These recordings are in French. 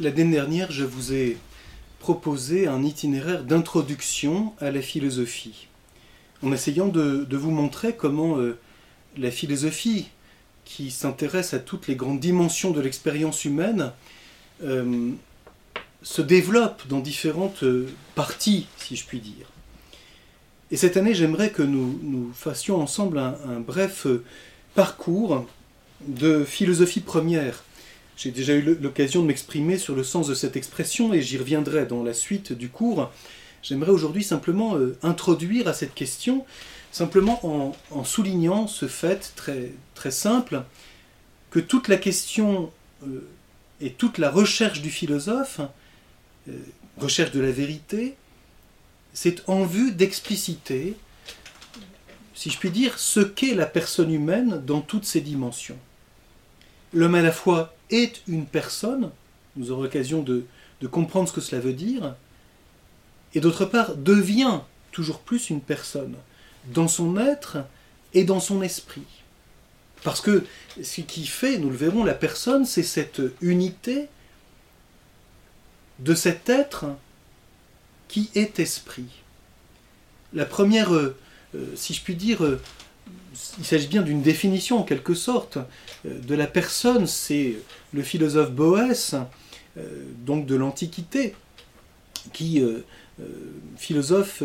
L'année dernière, je vous ai proposé un itinéraire d'introduction à la philosophie, en essayant de, vous montrer comment euh, la philosophie, qui s'intéresse à toutes les grandes dimensions de l'expérience humaine, euh, se développe dans différentes euh, parties, si je puis dire. Et cette année, j'aimerais que nous, fassions ensemble un, bref parcours de philosophie première. J'ai déjà eu l'occasion de m'exprimer sur le sens de cette expression et j'y reviendrai dans la suite du cours. J'aimerais aujourd'hui simplement euh, introduire à cette question, simplement en, soulignant ce fait très, très simple, que toute la question euh, et toute la recherche du philosophe, recherche de la vérité, c'est en vue d'expliciter, si je puis dire, ce qu'est la personne humaine dans toutes ses dimensions. L'homme à la fois est une personne, nous aurons l'occasion de, comprendre ce que cela veut dire, et d'autre part devient toujours plus une personne, dans son être et dans son esprit. Parce que ce qui fait, nous le verrons, la personne, c'est cette unité de cet être qui est esprit. La première, euh, euh, si je puis dire, euh, il s'agit bien d'une définition en quelque sorte de la personne, c'est le philosophe Boès, donc de l'Antiquité, qui philosophe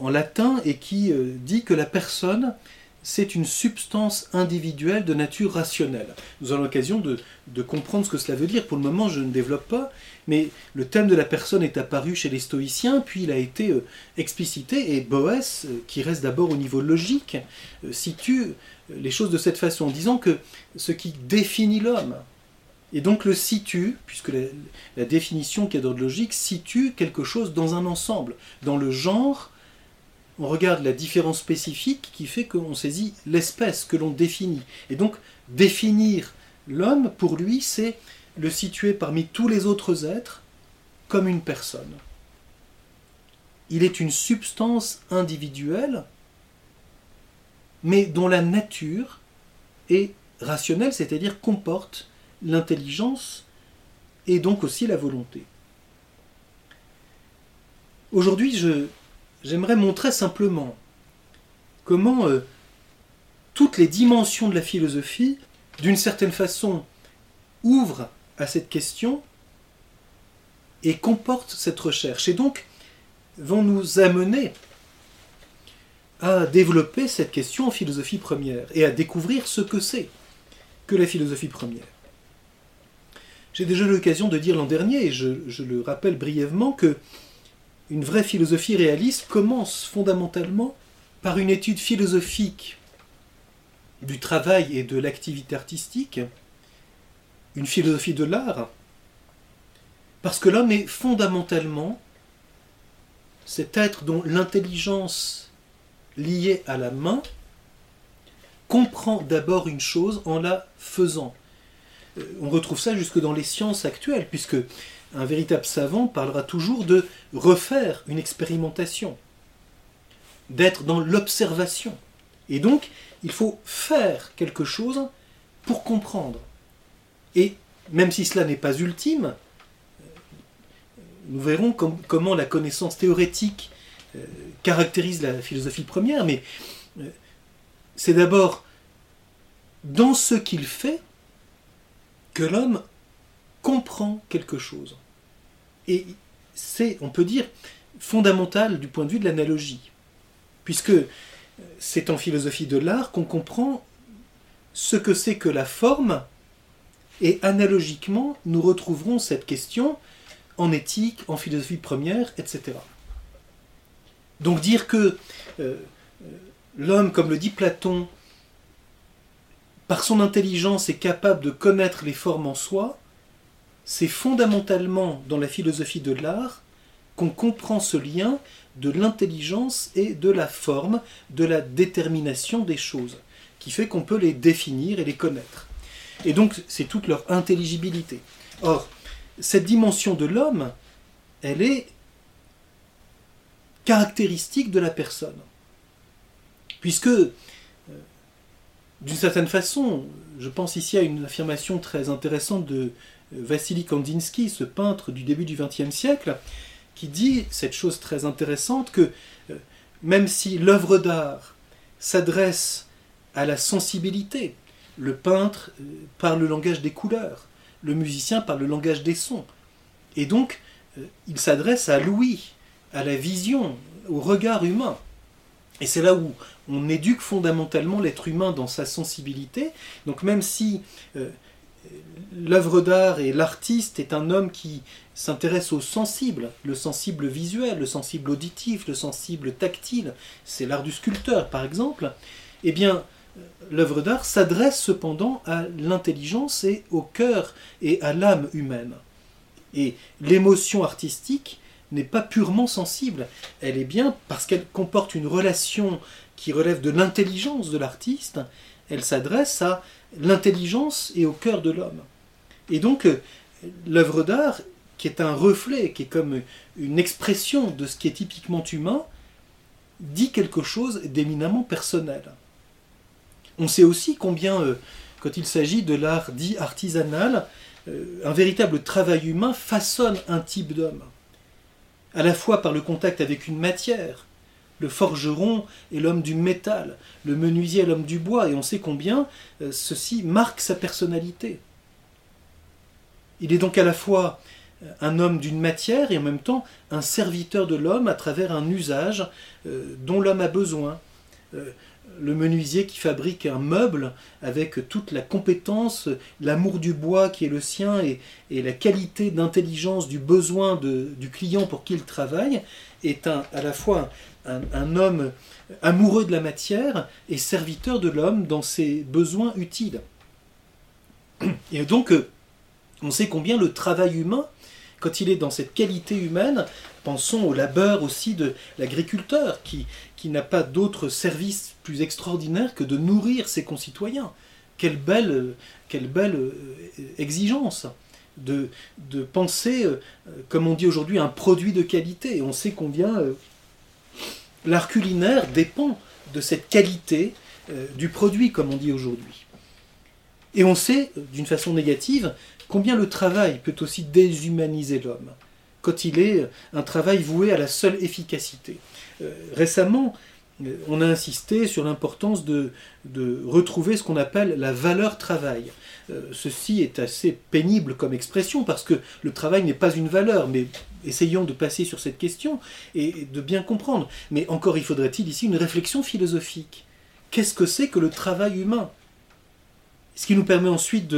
en latin et qui dit que la personne c'est une substance individuelle de nature rationnelle. Nous avons l'occasion de, comprendre ce que cela veut dire. Pour le moment, je ne développe pas, mais le thème de la personne est apparu chez les stoïciens, puis il a été euh, explicité, et Boès, euh, qui reste d'abord au niveau logique, euh, situe les choses de cette façon, en disant que ce qui définit l'homme, et donc le situe, puisque la, la définition qui est d'ordre logique situe quelque chose dans un ensemble, dans le genre on regarde la différence spécifique qui fait qu'on saisit l'espèce que l'on définit. Et donc, définir l'homme, pour lui, c'est le situer parmi tous les autres êtres comme une personne. Il est une substance individuelle, mais dont la nature est rationnelle, c'est-à-dire comporte l'intelligence et donc aussi la volonté. Aujourd'hui, je j'aimerais montrer simplement comment euh, toutes les dimensions de la philosophie, d'une certaine façon, ouvrent à cette question et comportent cette recherche, et donc vont nous amener à développer cette question en philosophie première et à découvrir ce que c'est que la philosophie première. J'ai déjà eu l'occasion de dire l'an dernier, et je, je, le rappelle brièvement, que une vraie philosophie réaliste commence fondamentalement par une étude philosophique du travail et de l'activité artistique, une philosophie de l'art, parce que l'homme est fondamentalement cet être dont l'intelligence liée à la main comprend d'abord une chose en la faisant. Euh, on retrouve ça jusque dans les sciences actuelles, puisque un véritable savant parlera toujours de refaire une expérimentation, d'être dans l'observation. Et donc, il faut faire quelque chose pour comprendre. Et même si cela n'est pas ultime, nous verrons comment la connaissance théorétique euh, caractérise la philosophie première, mais euh, c'est d'abord dans ce qu'il fait que l'homme comprend quelque chose. Et c'est, on peut dire, fondamental du point de vue de l'analogie, puisque c'est en philosophie de l'art qu'on comprend ce que c'est que la forme, et analogiquement, nous retrouverons cette question en éthique, en philosophie première, etc. Donc dire que euh, l'homme, comme le dit Platon, par son intelligence est capable de connaître les formes en soi, c'est fondamentalement dans la philosophie de l'art qu'on comprend ce lien de l'intelligence et de la forme, de la détermination des choses, qui fait qu'on peut les définir et les connaître. Et donc c'est toute leur intelligibilité. Or, cette dimension de l'homme, elle est caractéristique de la personne. Puisque euh, d'une certaine façon, je pense ici à une affirmation très intéressante de Vassili Kandinsky, ce peintre du début du XXe siècle, qui dit cette chose très intéressante que euh, même si l'œuvre d'art s'adresse à la sensibilité, le peintre euh, parle le langage des couleurs, le musicien parle le langage des sons, et donc euh, il s'adresse à l'ouïe, à la vision, au regard humain. Et c'est là où on éduque fondamentalement l'être humain dans sa sensibilité. Donc même si l'œuvre d'art et l'artiste est un homme qui s'intéresse au sensible, le sensible visuel, le sensible auditif, le sensible tactile, c'est l'art du sculpteur par exemple, eh bien l'œuvre d'art s'adresse cependant à l'intelligence et au cœur et à l'âme humaine. Et l'émotion artistique n'est pas purement sensible, elle est bien parce qu'elle comporte une relation qui relève de l'intelligence de l'artiste, elle s'adresse à l'intelligence et au cœur de l'homme. Et donc, euh, l'œuvre d'art, qui est un reflet, qui est comme une expression de ce qui est typiquement humain, dit quelque chose d'éminemment personnel. On sait aussi combien, euh, quand il s'agit de l'art dit artisanal, euh, un véritable travail humain façonne un type d'homme, à la fois par le contact avec une matière, le forgeron est l'homme du métal, le menuisier est l'homme du bois, et on sait combien ceci marque sa personnalité. Il est donc à la fois euh, un homme d'une matière et en même temps un serviteur de l'homme à travers un usage euh, dont l'homme a besoin. Euh, le menuisier qui fabrique un meuble avec toute la compétence, l'amour du bois qui est le sien et, la qualité d'intelligence du besoin du client pour qui il travaille, est un, à la fois un, homme amoureux de la matière et serviteur de l'homme dans ses besoins utiles. Et donc, on sait combien le travail humain, quand il est dans cette qualité humaine, pensons au labeur aussi de l'agriculteur, qui, n'a pas d'autre service plus extraordinaire que de nourrir ses concitoyens. Quelle belle, euh, exigence de, de penser, euh, comme on dit aujourd'hui, un produit de qualité. Et on sait combien euh, l'art culinaire dépend de cette qualité du produit, comme on dit aujourd'hui. Et on sait, d'une façon négative, combien le travail peut aussi déshumaniser l'homme, quand il est un travail voué à la seule efficacité. Euh, récemment, euh, on a insisté sur l'importance de, retrouver ce qu'on appelle la valeur travail. Euh, ceci est assez pénible comme expression parce que le travail n'est pas une valeur, mais essayons de passer sur cette question et de bien comprendre. Mais encore, il faudrait-il ici une réflexion philosophique. Qu'est-ce que c'est que le travail humain? Ce qui nous permet ensuite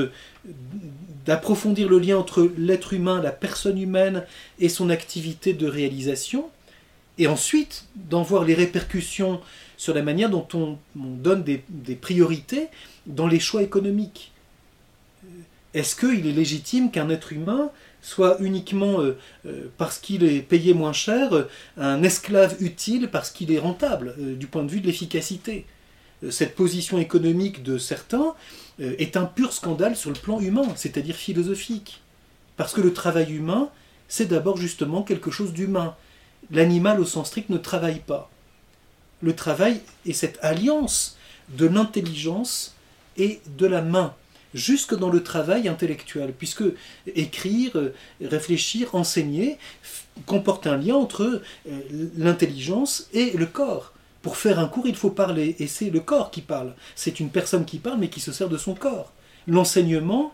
d'approfondir le lien entre l'être humain, la personne humaine et son activité de réalisation, et ensuite d'en voir les répercussions sur la manière dont on, donne des, priorités dans les choix économiques. Est-ce qu'il est légitime qu'un être humain soit uniquement, euh, euh, parce qu'il est payé moins cher, un esclave utile parce qu'il est rentable euh, du point de vue de l'efficacité Cette position économique de certains euh, est un pur scandale sur le plan humain, c'est-à-dire philosophique. Parce que le travail humain, c'est d'abord justement quelque chose d'humain. L'animal au sens strict ne travaille pas. Le travail est cette alliance de l'intelligence et de la main, jusque dans le travail intellectuel, puisque écrire, réfléchir, enseigner comporte un lien entre euh, l'intelligence et le corps. Pour faire un cours, il faut parler, et c'est le corps qui parle. C'est une personne qui parle, mais qui se sert de son corps. L'enseignement,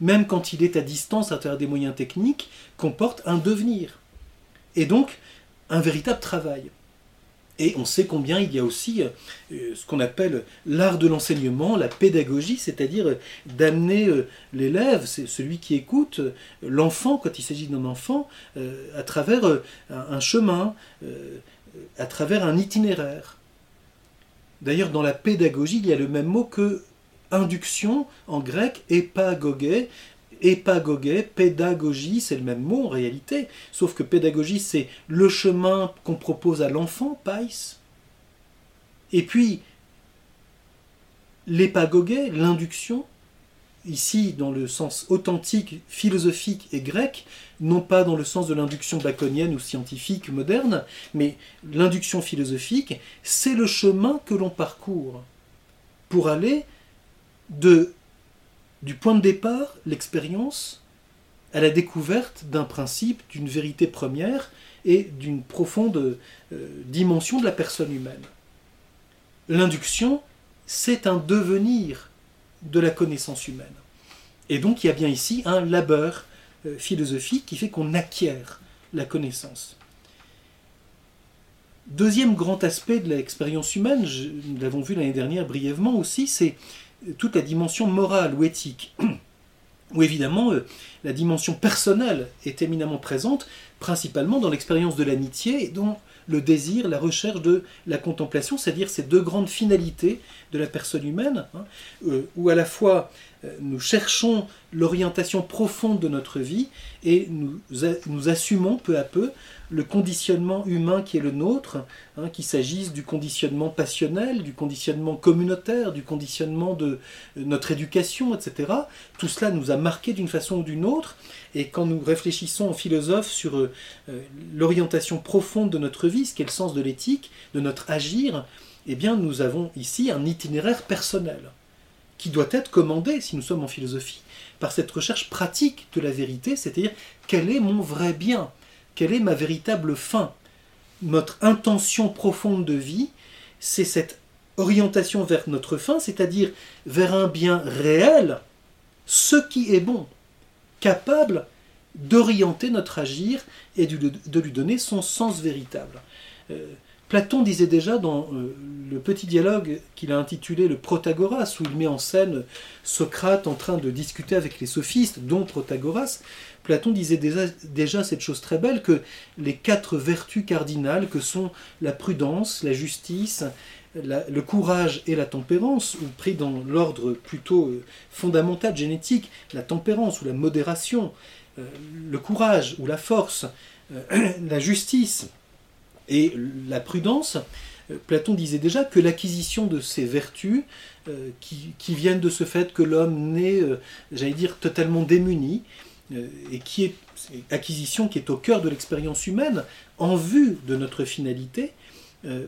même quand il est à distance à travers des moyens techniques, comporte un devenir. Et donc, un véritable travail. Et on sait combien il y a aussi euh, ce qu'on appelle l'art de l'enseignement, la pédagogie, c'est-à-dire euh, d'amener euh, l'élève, celui qui écoute, l'enfant, quand il s'agit d'un enfant, à travers un chemin, à travers un itinéraire. D'ailleurs, dans la pédagogie, il y a le même mot que induction en grec, épagogé. Épagogé, pédagogie, c'est le même mot en réalité, sauf que pédagogie, c'est le chemin qu'on propose à l'enfant, pais. Et puis, l'épagogé, l'induction, ici dans le sens authentique, philosophique et grec, non pas dans le sens de l'induction baconienne ou scientifique moderne, mais l'induction philosophique, c'est le chemin que l'on parcourt pour aller de, du point de départ, l'expérience, à la découverte d'un principe, d'une vérité première et d'une profonde euh, dimension de la personne humaine. L'induction, c'est un devenir de la connaissance humaine. Et donc il y a bien ici un labeur euh, philosophique qui fait qu'on acquiert la connaissance. Deuxième grand aspect de l'expérience humaine, nous l'avons vu l'année dernière brièvement aussi, c'est toute la dimension morale ou éthique, où évidemment euh, la dimension personnelle est éminemment présente, principalement dans l'expérience de l'amitié et dans le désir, la recherche de la contemplation, c'est-à-dire ces deux grandes finalités de la personne humaine, hein, euh, où à la fois nous cherchons l'orientation profonde de notre vie et nous, assumons peu à peu le conditionnement humain qui est le nôtre, hein, qu'il s'agisse du conditionnement passionnel, du conditionnement communautaire, du conditionnement de euh, notre éducation, etc. Tout cela nous a marqué d'une façon ou d'une autre, et quand nous réfléchissons en philosophe sur euh, euh, l'orientation profonde de notre vie, ce qu'est le sens de l'éthique, de notre agir, eh bien nous avons ici un itinéraire personnel qui doit être commandé, si nous sommes en philosophie, par cette recherche pratique de la vérité, c'est-à-dire quel est mon vrai bien? Quelle est ma véritable fin? Notre intention profonde de vie, c'est cette orientation vers notre fin, c'est-à-dire vers un bien réel, ce qui est bon, capable d'orienter notre agir et de lui donner son sens véritable. Euh, Platon disait déjà dans euh, le petit dialogue qu'il a intitulé le Protagoras, où il met en scène Socrate en train de discuter avec les sophistes, dont Protagoras, Platon disait déjà, cette chose très belle que les quatre vertus cardinales que sont la prudence, la justice, le courage et la tempérance, ou pris dans l'ordre plutôt euh, fondamental génétique, la tempérance ou la modération, euh, le courage ou la force, la justice, et la prudence, euh, Platon disait déjà que l'acquisition de ces vertus, euh, qui, viennent de ce fait que l'homme naît, euh, j'allais dire, totalement démuni, et qui est acquisition qui est au cœur de l'expérience humaine, en vue de notre finalité,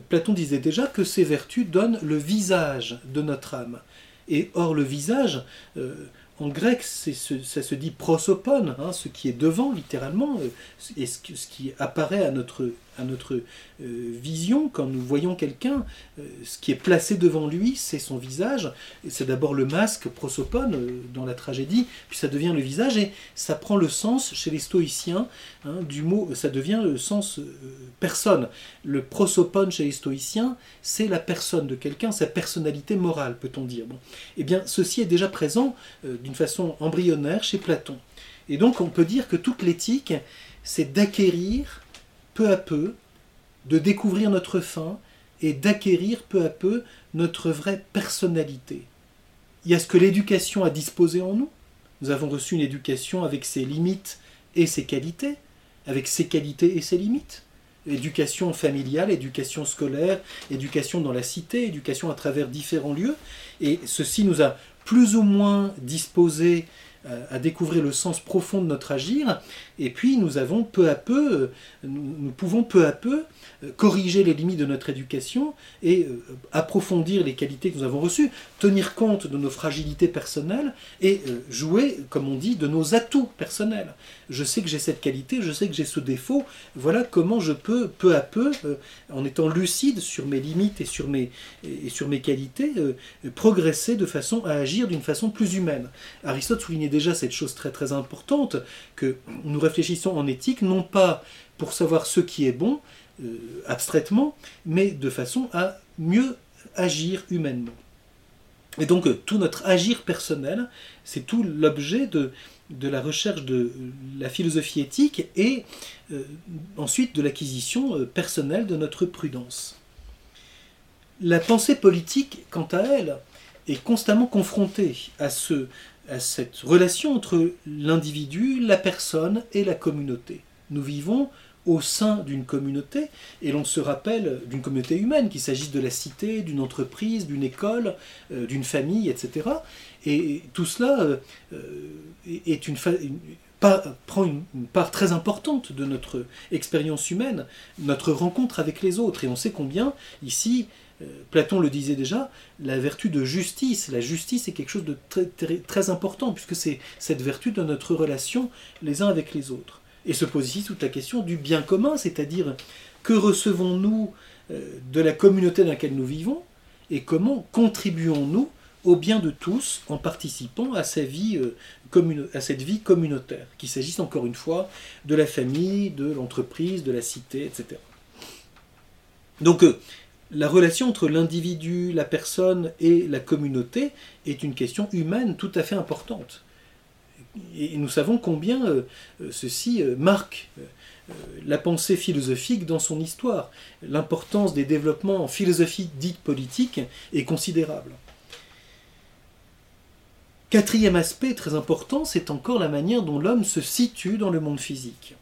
Platon disait déjà que ces vertus donnent le visage de notre âme. Et or, le visage, en grec, ça se dit prosopone, hein, ce qui est devant littéralement, et ce, qui apparaît à notre à notre euh, vision, quand nous voyons quelqu'un, euh, ce qui est placé devant lui, c'est son visage. C'est d'abord le masque, prosopone, euh, dans la tragédie, puis ça devient le visage, et ça prend le sens chez les stoïciens hein, du mot, ça devient le sens personne. Le prosopone chez les stoïciens, c'est la personne de quelqu'un, sa personnalité morale, peut-on dire. Bon. Eh bien, ceci est déjà présent d'une façon embryonnaire chez Platon. Et donc, on peut dire que toute l'éthique, c'est d'acquérir peu à peu, de découvrir notre fin et d'acquérir peu à peu notre vraie personnalité. Il y a ce que l'éducation a disposé en nous. Nous avons reçu une éducation avec ses limites et ses qualités, avec ses qualités et ses limites. Éducation familiale, éducation scolaire, éducation dans la cité, éducation à travers différents lieux. Et ceci nous a plus ou moins disposés euh, à découvrir le sens profond de notre agir, et puis nous avons peu à peu, euh, nous, pouvons peu à peu euh, corriger les limites de notre éducation et approfondir les qualités que nous avons reçues, tenir compte de nos fragilités personnelles et jouer, comme on dit, de nos atouts personnels. Je sais que j'ai cette qualité, je sais que j'ai ce défaut, voilà comment je peux peu à peu, en étant lucide sur mes limites et sur mes, et sur mes qualités, progresser de façon à agir d'une façon plus humaine. Aristote soulignait déjà cette chose très très importante, que nous réfléchissons en éthique, non pas pour savoir ce qui est bon, euh, abstraitement, mais de façon à mieux agir humainement. Et donc euh, tout notre agir personnel, c'est tout l'objet de, de la recherche de la philosophie éthique et euh, ensuite de l'acquisition personnelle de notre prudence. La pensée politique, quant à elle, est constamment confrontée à ce, à cette relation entre l'individu, la personne et la communauté. Nous vivons au sein d'une communauté, et l'on se rappelle d'une communauté humaine, qu'il s'agisse de la cité, d'une entreprise, d'une école, euh, d'une famille, etc. Et tout cela euh, une, prend une, part très importante de notre expérience humaine, notre rencontre avec les autres. Et on sait combien, ici, Platon le disait déjà, la vertu de justice. La justice est quelque chose de très, important, puisque c'est cette vertu de notre relation les uns avec les autres. Et se pose ici toute la question du bien commun, c'est-à-dire que recevons-nous de la communauté dans laquelle nous vivons, et comment contribuons-nous au bien de tous en participant à, euh, à cette vie communautaire, qu'il s'agisse encore une fois de la famille, de l'entreprise, de la cité, etc. Donc euh, la relation entre l'individu, la personne et la communauté est une question humaine tout à fait importante. Et nous savons combien euh, ceci marque la pensée philosophique dans son histoire. L'importance des développements en philosophie dite politique est considérable. Quatrième aspect très important, c'est encore la manière dont l'homme se situe dans le monde physique.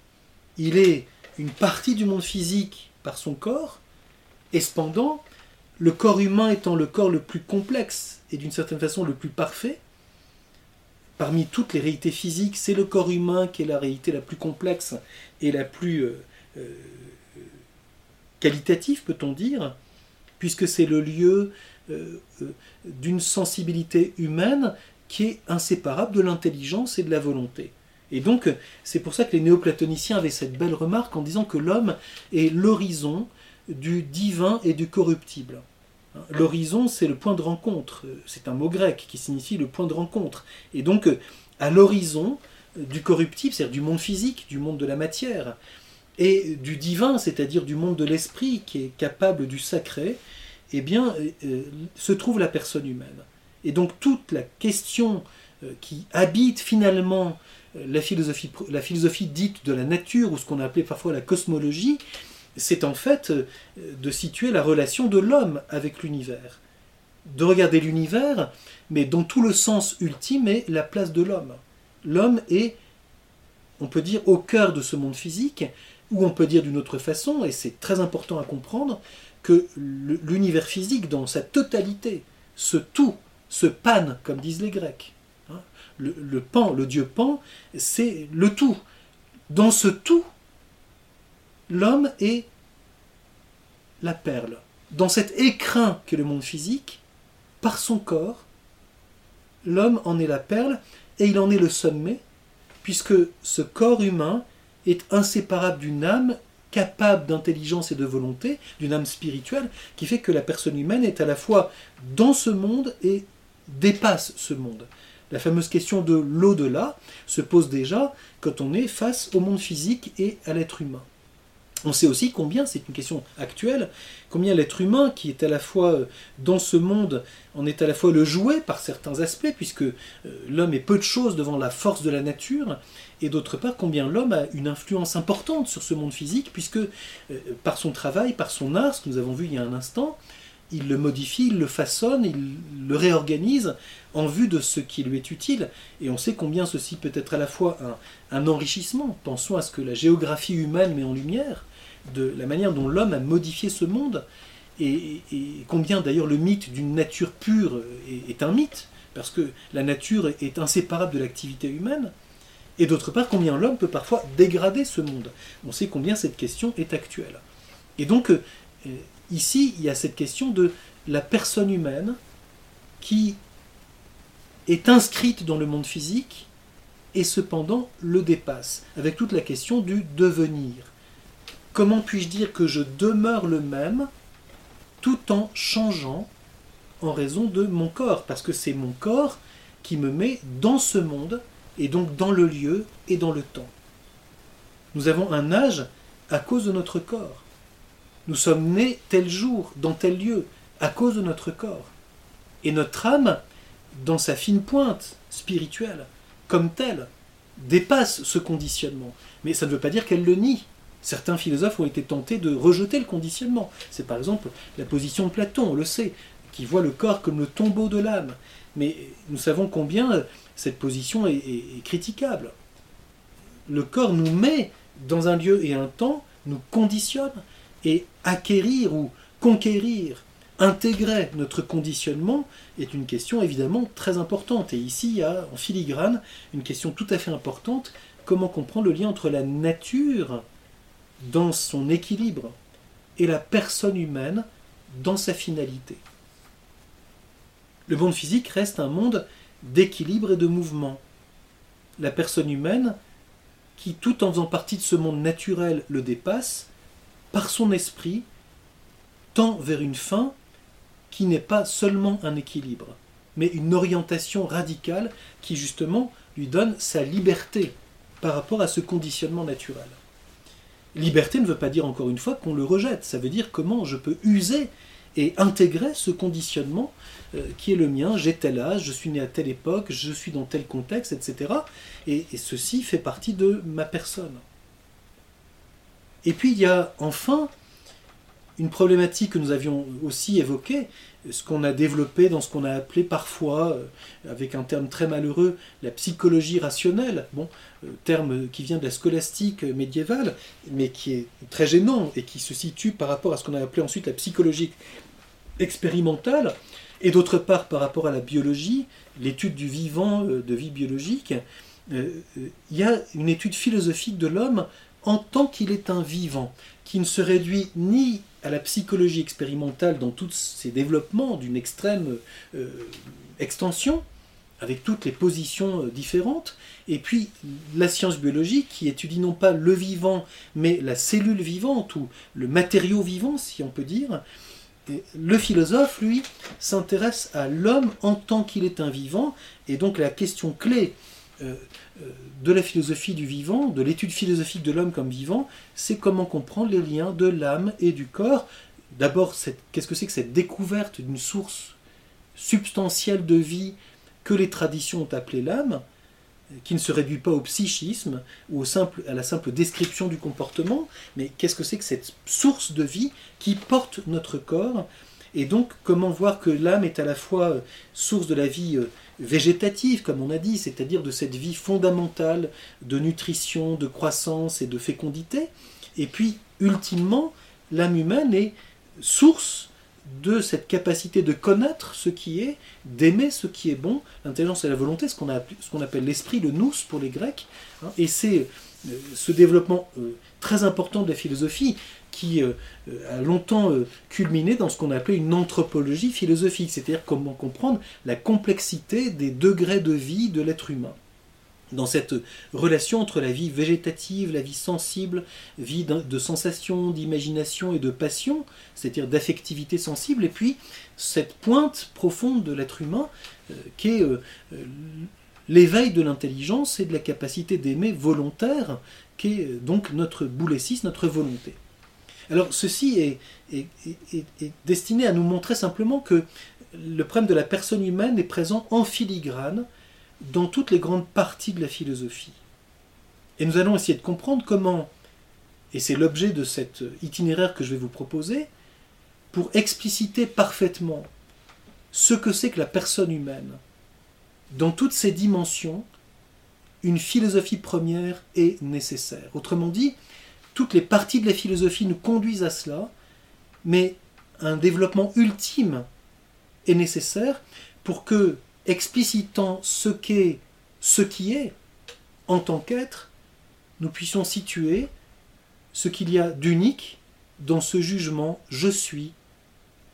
Il est une partie du monde physique par son corps, et cependant, le corps humain étant le corps le plus complexe et d'une certaine façon le plus parfait, parmi toutes les réalités physiques, c'est le corps humain qui est la réalité la plus complexe et la plus euh, euh, qualitative, peut-on dire, puisque c'est le lieu euh, d'une sensibilité humaine qui est inséparable de l'intelligence et de la volonté. Et donc, c'est pour ça que les néoplatoniciens avaient cette belle remarque en disant que l'homme est l'horizon du divin et du corruptible. L'horizon, c'est le point de rencontre. C'est un mot grec qui signifie le point de rencontre. Et donc, à l'horizon du corruptible, c'est-à-dire du monde physique, du monde de la matière, et du divin, c'est-à-dire du monde de l'esprit qui est capable du sacré, eh bien, euh, se trouve la personne humaine. Et donc toute la question euh, qui habite finalement euh, la philosophie, la philosophie dite de la nature, ou ce qu'on a appelé parfois la cosmologie, c'est en fait euh, de situer la relation de l'homme avec l'univers. De regarder l'univers, mais dont tout le sens ultime est la place de l'homme. L'homme est, on peut dire, au cœur de ce monde physique, ou on peut dire d'une autre façon, et c'est très important à comprendre, que l'univers physique dans sa totalité, ce tout, ce pan, comme disent les Grecs. Hein. Le, pan, le dieu pan, c'est le tout. Dans ce tout, l'homme est la perle. Dans cet écrin qu'est le monde physique, par son corps, l'homme en est la perle et il en est le sommet, puisque ce corps humain est inséparable d'une âme capable d'intelligence et de volonté, d'une âme spirituelle, qui fait que la personne humaine est à la fois dans ce monde et dépasse ce monde. La fameuse question de l'au-delà se pose déjà quand on est face au monde physique et à l'être humain. On sait aussi combien, c'est une question actuelle, combien l'être humain, qui est à la fois euh, dans ce monde, en est à la fois le jouet par certains aspects, puisque euh, l'homme est peu de choses devant la force de la nature, et d'autre part combien l'homme a une influence importante sur ce monde physique, puisque euh, par son travail, par son art, ce que nous avons vu il y a un instant, il le modifie, il le façonne, il le réorganise en vue de ce qui lui est utile. Et on sait combien ceci peut être à la fois un, enrichissement. Pensons à ce que la géographie humaine met en lumière, de la manière dont l'homme a modifié ce monde, et, combien d'ailleurs le mythe d'une nature pure est, un mythe, parce que la nature est inséparable de l'activité humaine. Et d'autre part, combien l'homme peut parfois dégrader ce monde. On sait combien cette question est actuelle. Et donc, euh, Ici, il y a cette question de la personne humaine qui est inscrite dans le monde physique et cependant le dépasse, avec toute la question du devenir. Comment puis-je dire que je demeure le même tout en changeant en raison de mon corps? Parce que c'est mon corps qui me met dans ce monde et donc dans le lieu et dans le temps. Nous avons un âge à cause de notre corps. Nous sommes nés tel jour, dans tel lieu, à cause de notre corps. Et notre âme, dans sa fine pointe spirituelle, comme telle, dépasse ce conditionnement. Mais ça ne veut pas dire qu'elle le nie. Certains philosophes ont été tentés de rejeter le conditionnement. C'est par exemple la position de Platon, on le sait, qui voit le corps comme le tombeau de l'âme. Mais nous savons combien cette position est, critiquable. Le corps nous met dans un lieu et un temps, nous conditionne, et acquérir ou conquérir, intégrer notre conditionnement est une question évidemment très importante. Et ici, en filigrane une question tout à fait importante, comment comprendre le lien entre la nature dans son équilibre et la personne humaine dans sa finalité. Le monde physique reste un monde d'équilibre et de mouvement. La personne humaine, qui tout en faisant partie de ce monde naturel le dépasse, par son esprit, tend vers une fin qui n'est pas seulement un équilibre, mais une orientation radicale qui justement lui donne sa liberté par rapport à ce conditionnement naturel. Liberté ne veut pas dire encore une fois qu'on le rejette, ça veut dire comment je peux user et intégrer ce conditionnement euh, qui est le mien, j'ai tel âge, je suis né à telle époque, je suis dans tel contexte, etc. Et, et ceci fait partie de ma personne. Et puis il y a enfin une problématique que nous avions aussi évoquée, ce qu'on a développé dans ce qu'on a appelé parfois, euh, avec un terme très malheureux, la psychologie rationnelle, bon, euh, terme qui vient de la scolastique médiévale, mais qui est très gênant et qui se situe par rapport à ce qu'on a appelé ensuite la psychologie expérimentale, et d'autre part par rapport à la biologie, l'étude du vivant, euh, de vie biologique, il y a une étude philosophique de l'homme en tant qu'il est un vivant, qui ne se réduit ni à la psychologie expérimentale dans tous ses développements d'une extrême euh, extension, avec toutes les positions euh, différentes, et puis la science biologique qui étudie non pas le vivant, mais la cellule vivante, ou le matériau vivant, si on peut dire. le philosophe, lui, s'intéresse à l'homme en tant qu'il est un vivant, et donc la question clé euh, de la philosophie du vivant, de l'étude philosophique de l'homme comme vivant, c'est comment comprendre les liens de l'âme et du corps. D'abord, qu'est-ce que c'est que cette découverte d'une source substantielle de vie que les traditions ont appelée l'âme, qui ne se réduit pas au psychisme ou à la simple description du comportement, mais qu'est-ce que c'est que cette source de vie qui porte notre corps? Et donc, comment voir que l'âme est à la fois source de la vie euh, végétative, comme on a dit, c'est-à-dire de cette vie fondamentale de nutrition, de croissance et de fécondité. Et puis, ultimement, l'âme humaine est source de cette capacité de connaître ce qui est, d'aimer ce qui est bon, l'intelligence et la volonté, ce qu'on appelle l'esprit, le nous pour les Grecs. Hein. et c'est ce développement euh, très important de la philosophie qui euh, a longtemps euh, culminé dans ce qu'on appelait une anthropologie philosophique, c'est-à-dire comment comprendre la complexité des degrés de vie de l'être humain. Dans cette relation entre la vie végétative, la vie sensible, vie de sensation, d'imagination et de passion, c'est-à-dire d'affectivité sensible, et puis cette pointe profonde de l'être humain euh, qui est l'éveil de l'intelligence et de la capacité d'aimer volontaire, qui est donc notre boulessis, notre volonté. Alors ceci est, destiné à nous montrer simplement que le problème de la personne humaine est présent en filigrane dans toutes les grandes parties de la philosophie. Et nous allons essayer de comprendre comment, et c'est l'objet de cet itinéraire que je vais vous proposer, pour expliciter parfaitement ce que c'est que la personne humaine, dans toutes ses dimensions, une philosophie première est nécessaire. Autrement dit, toutes les parties de la philosophie nous conduisent à cela, mais un développement ultime est nécessaire pour que, explicitant ce qu'est ce qui est en tant qu'être, nous puissions situer ce qu'il y a d'unique dans ce jugement je suis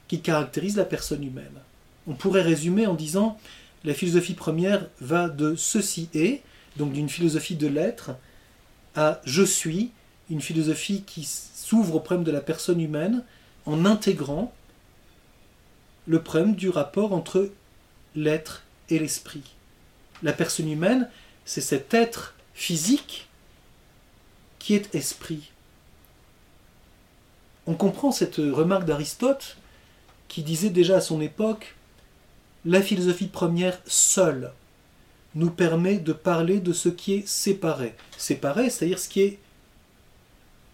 qui caractérise la personne humaine. On pourrait résumer en disant la philosophie première va de ceci est, donc d'une philosophie de l'être, à je suis, une philosophie qui s'ouvre au problème de la personne humaine en intégrant le problème du rapport entre l'être et l'esprit. La personne humaine, c'est cet être physique qui est esprit. On comprend cette remarque d'Aristote qui disait déjà à son époque La philosophie première seule nous permet de parler de ce qui est séparé. Séparé, c'est-à-dire ce qui est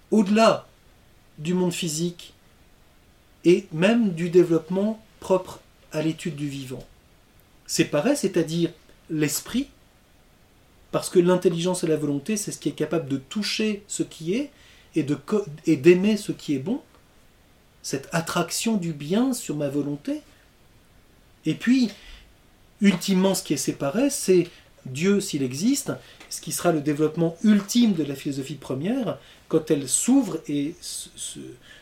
au-delà du monde physique et même du développement propre à l'étude du vivant. Séparé, c'est-à-dire l'esprit, parce que l'intelligence et la volonté, c'est ce qui est capable de toucher ce qui est et, d'aimer ce qui est bon, cette attraction du bien sur ma volonté. Et puis, ultimement, ce qui est séparé, c'est Dieu s'il existe, ce qui sera le développement ultime de la philosophie première, quand elle s'ouvre et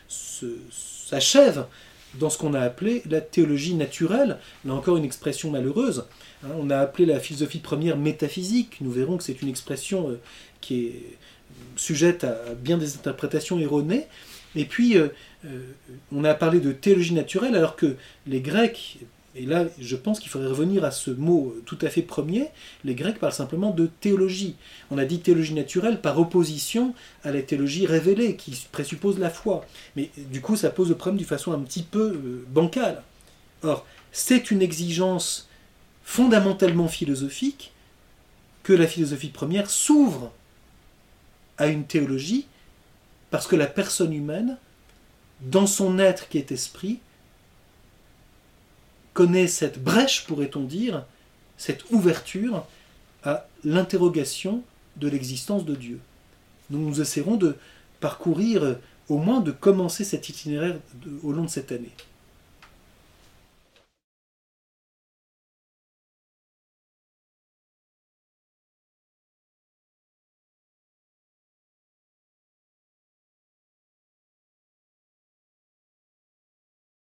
s'achève dans ce qu'on a appelé la théologie naturelle. Là encore une expression malheureuse. Hein. on a appelé la philosophie première métaphysique. Nous verrons que c'est une expression euh, qui est sujette à bien des interprétations erronées. Et puis, euh, euh, on a parlé de théologie naturelle, alors que les Grecs, et là je pense qu'il faudrait revenir à ce mot tout à fait premier, les Grecs parlent simplement de théologie. On a dit théologie naturelle par opposition à la théologie révélée, qui présuppose la foi. Mais du coup, ça pose le problème d'une façon un petit peu euh, bancale. Or, c'est une exigence fondamentalement philosophique que la philosophie première s'ouvre à une théologie parce que la personne humaine, dans son être qui est esprit, connaît cette brèche, pourrait-on dire, cette ouverture à l'interrogation de l'existence de Dieu. Nous nous essaierons de parcourir, au moins de commencer cet itinéraire au long de cette année.